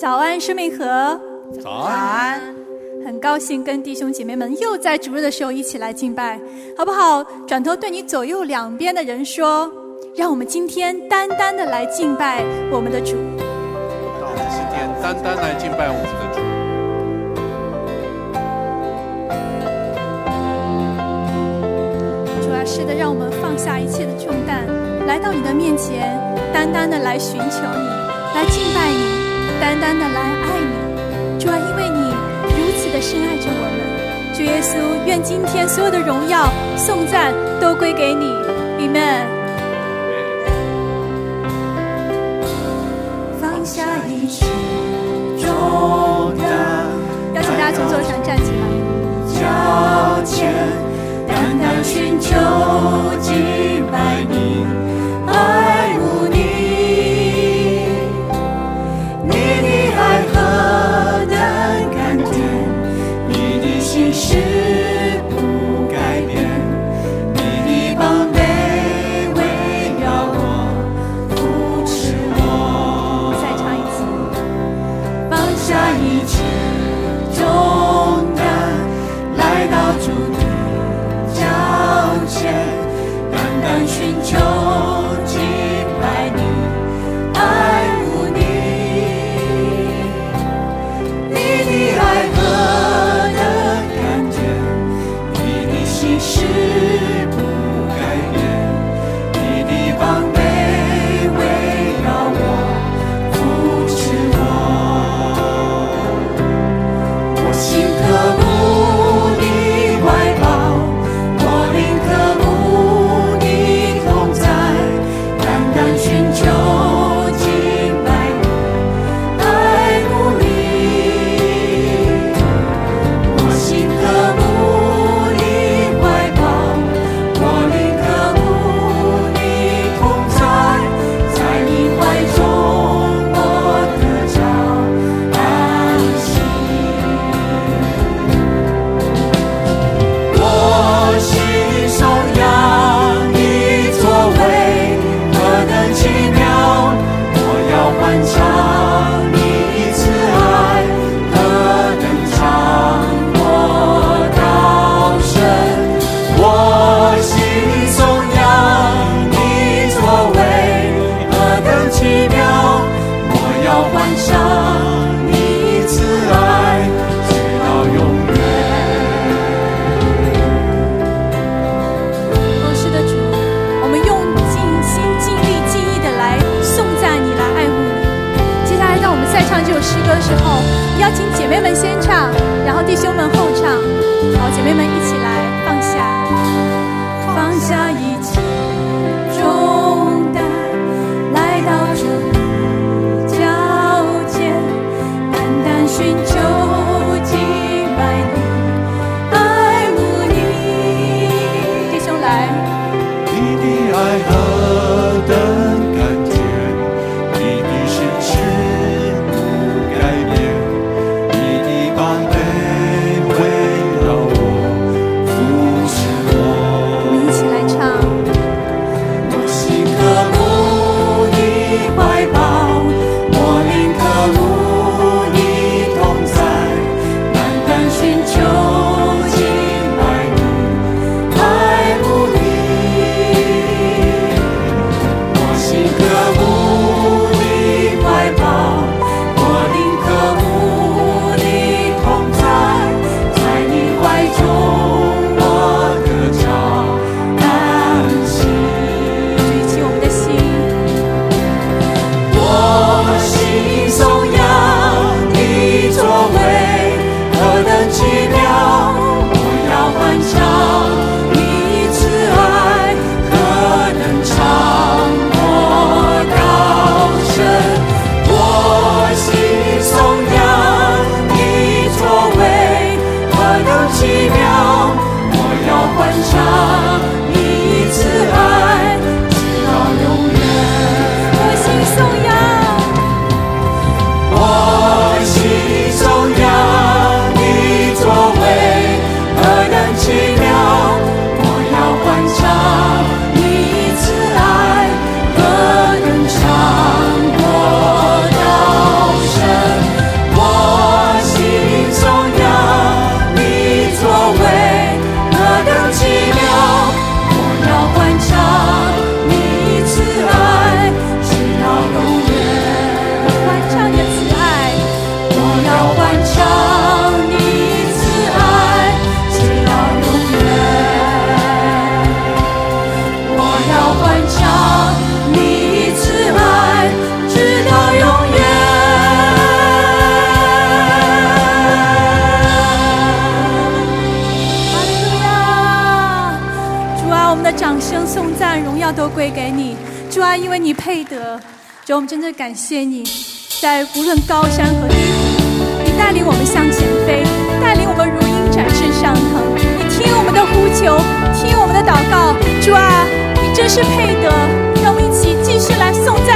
早安，生命河，早安，很高兴跟弟兄姐妹们又在主日的时候一起来敬拜，好不好？转头对你左右两边的人说，让我们今天单单的来敬拜我们的主。让我们今天单单来敬拜我们的主。主啊，是的，让我们放下一切的重担，来到你的面前，单单的来寻求你，来敬拜你。单单的来爱你，主啊，因为你如此的深爱着我们，主耶稣，愿今天所有的荣耀、颂赞都归给你，Amen。放下一切重担，邀请大家从座上站起来，脚前单单寻求为你配得。主，我们真的感谢你，在无论高山和低谷，你带领我们向前飞，带领我们如鹰展翅上腾。你听我们的呼求，听我们的祷告。主啊，你真是配得。让我们一起继续来颂赞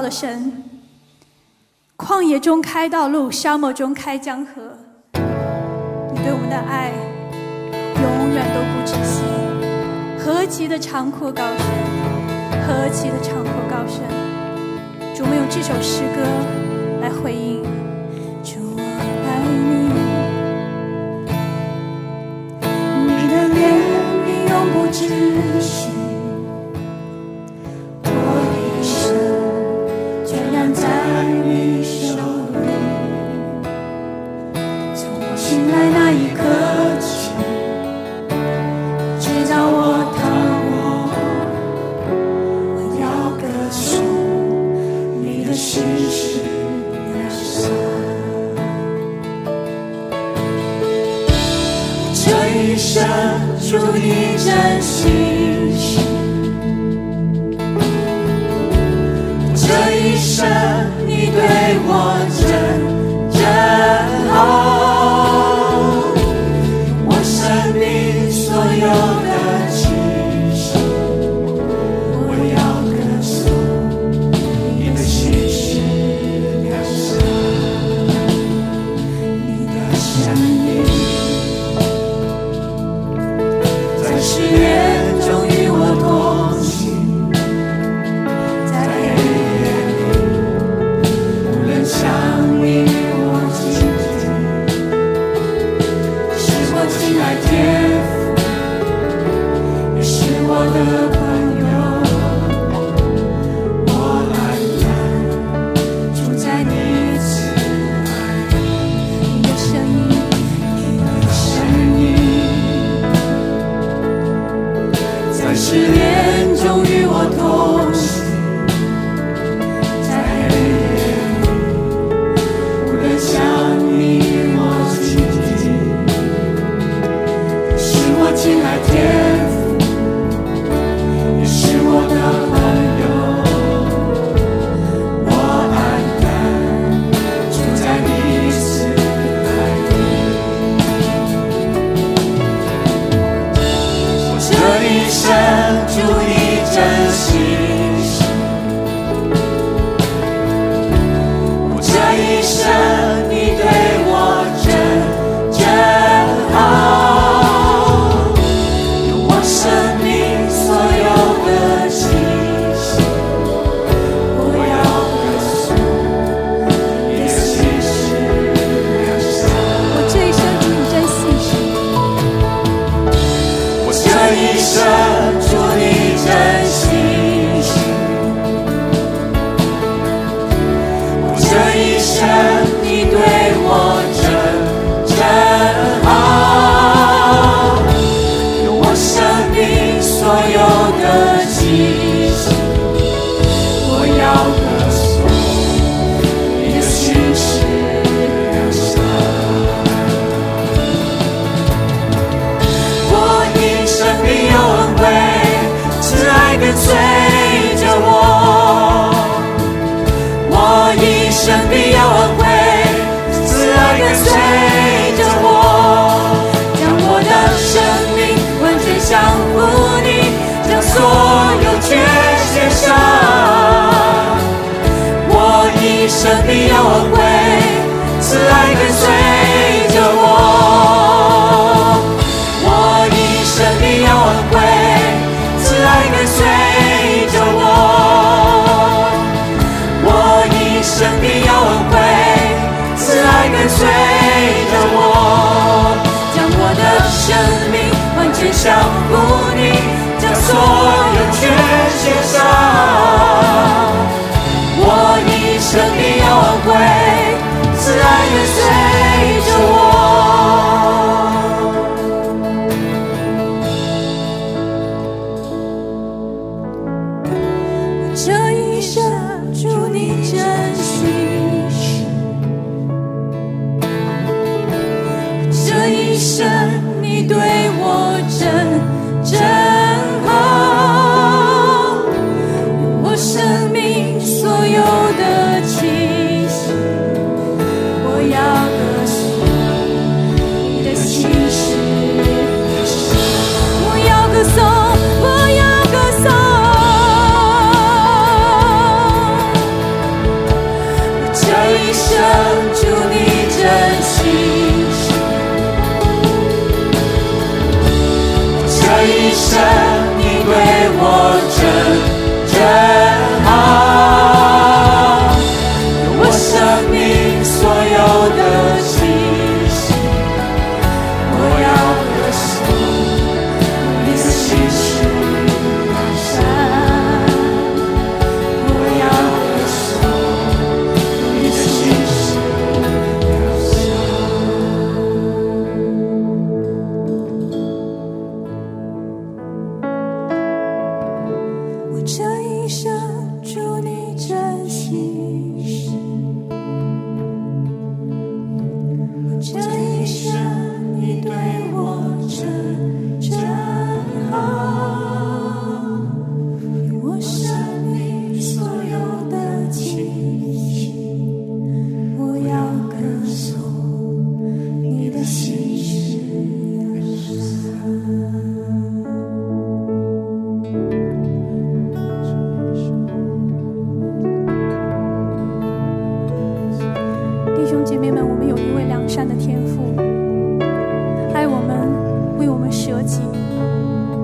的神。旷野中开道路，沙漠中开江河。你对我们的爱永远都不止息，何其的长阔高深，何其的长阔高深。主，我们用这首诗歌来回应。主，我爱你，你的怜悯永不止。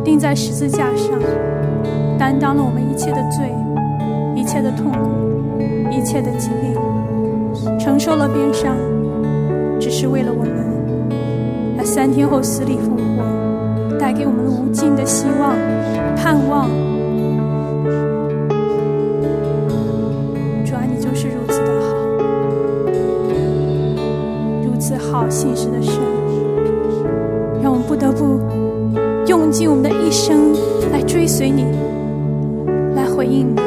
钉在十字架上，担当了我们一切的罪、一切的痛苦、一切的疾病，承受了鞭伤，只是为了我们。他三天后死里复活，带给我们无尽的希望、盼望。主啊，你就是如此的好，如此好信实的。用我们的一生来追随你来回应你。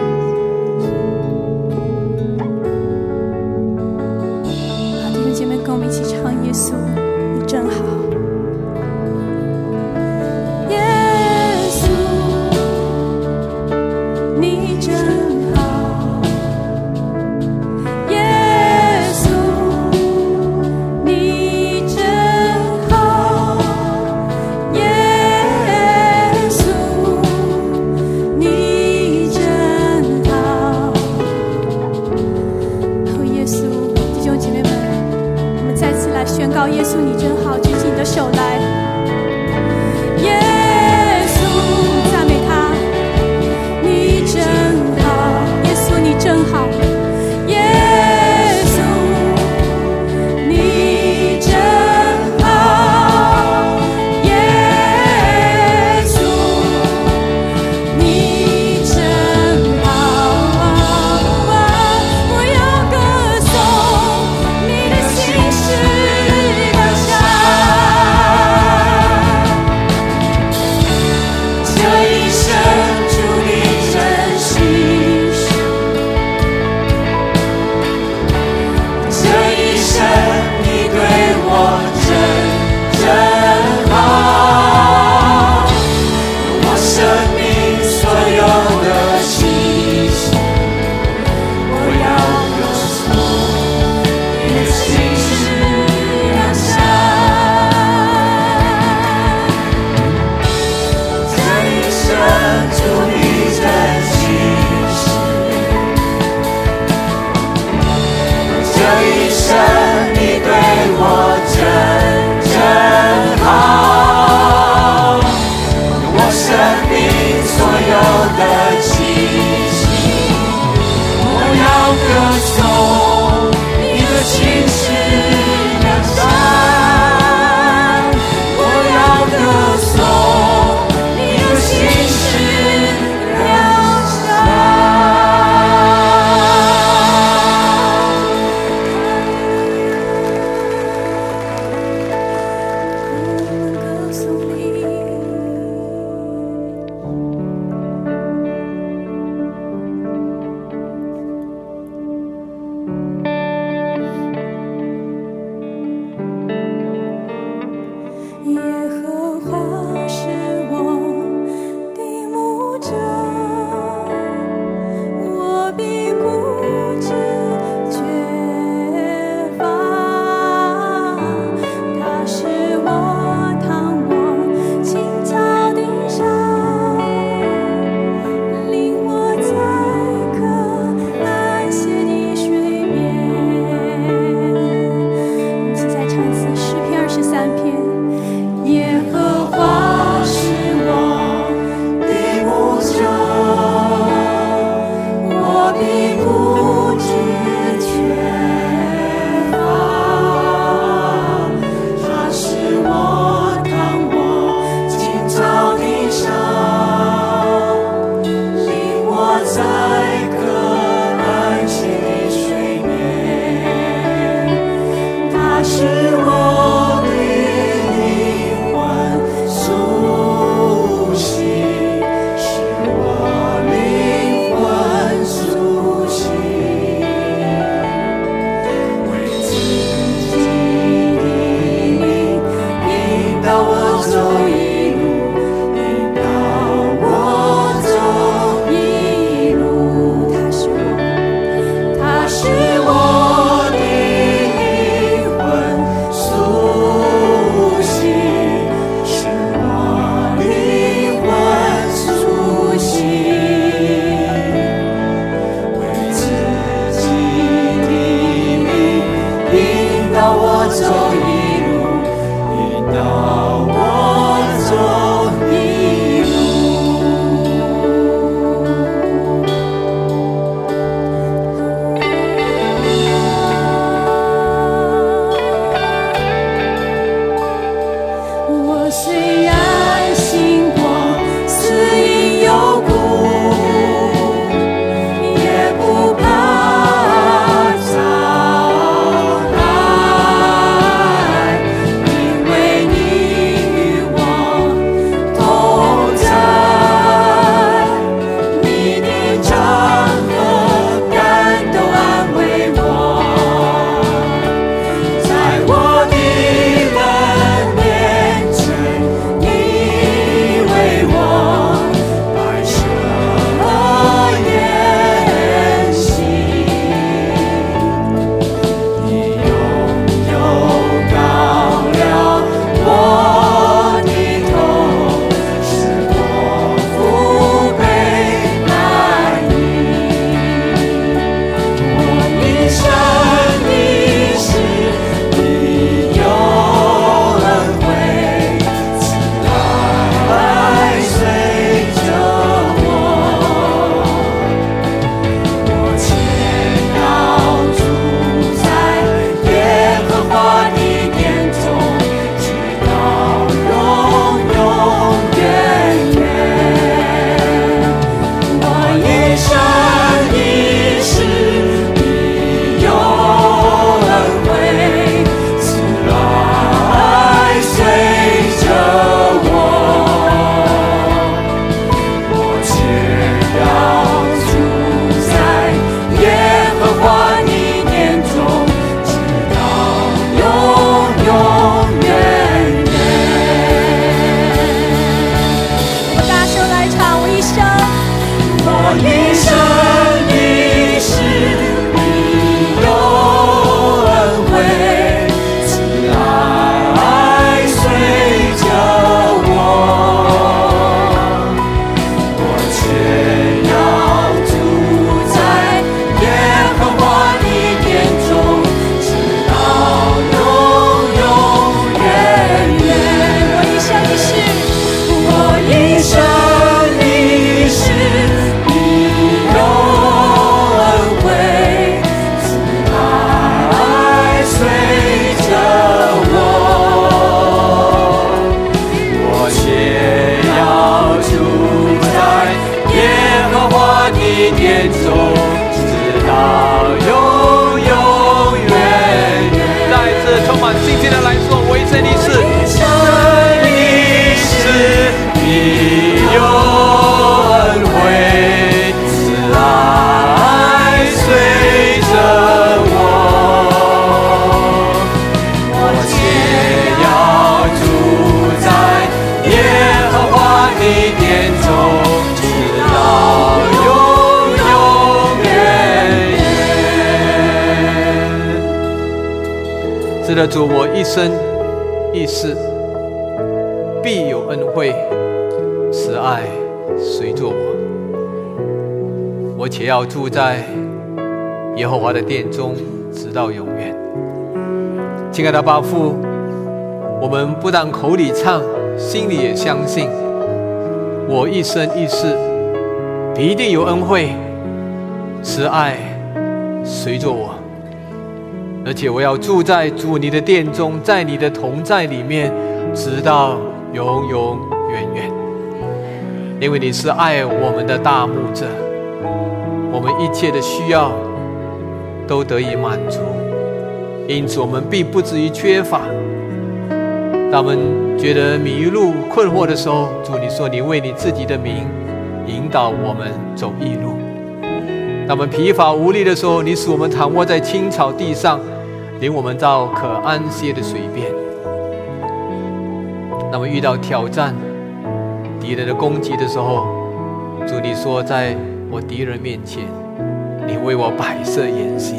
for. 主，我一生一世必有恩惠，慈爱随着我。我且要住在耶和华的殿中，直到永远。亲爱的巴父，我们不但口里唱，心里也相信，我一生一世必定有恩惠，慈爱随着我。而且我要住在主你的殿中，在你的同在里面，直到永永远远。因为你是爱我们的大牧者，我们一切的需要都得以满足，因此我们并不至于缺乏。当我们觉得迷路、困惑的时候，主你说你为你自己的名引导我们走义路。当我们疲乏无力的时候，你使我们躺卧在青草地上，领我们到可安歇的水边。那么遇到挑战、敌人的攻击的时候，主你说，在我敌人面前，你为我摆设筵席，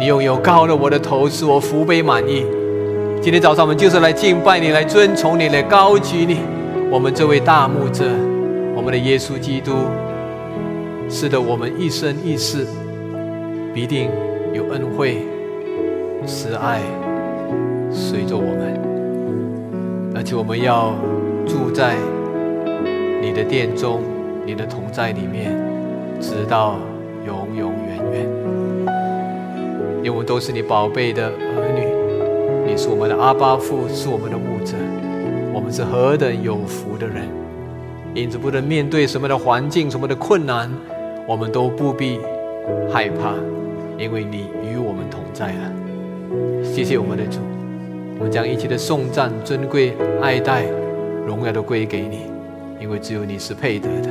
你拥有高了我的头，使我福杯满溢。今天早上我们就是来敬拜你，来尊崇你，来高举你，我们这位大牧者，我们的耶稣基督。是的，我们一生一世必定有恩惠、慈爱随着我们，而且我们要住在你的殿中、你的同在里面，直到永永远远。因为我们都是你宝贝的儿女，你是我们的阿巴父，是我们的牧者，我们是何等有福的人！因此，不论面对什么的环境、什么的困难，我们都不必害怕，因为你与我们同在了。谢谢我们的主，我们将一切的颂赞、尊贵、爱戴、荣耀都归给你，因为只有你是配得的。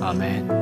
阿门。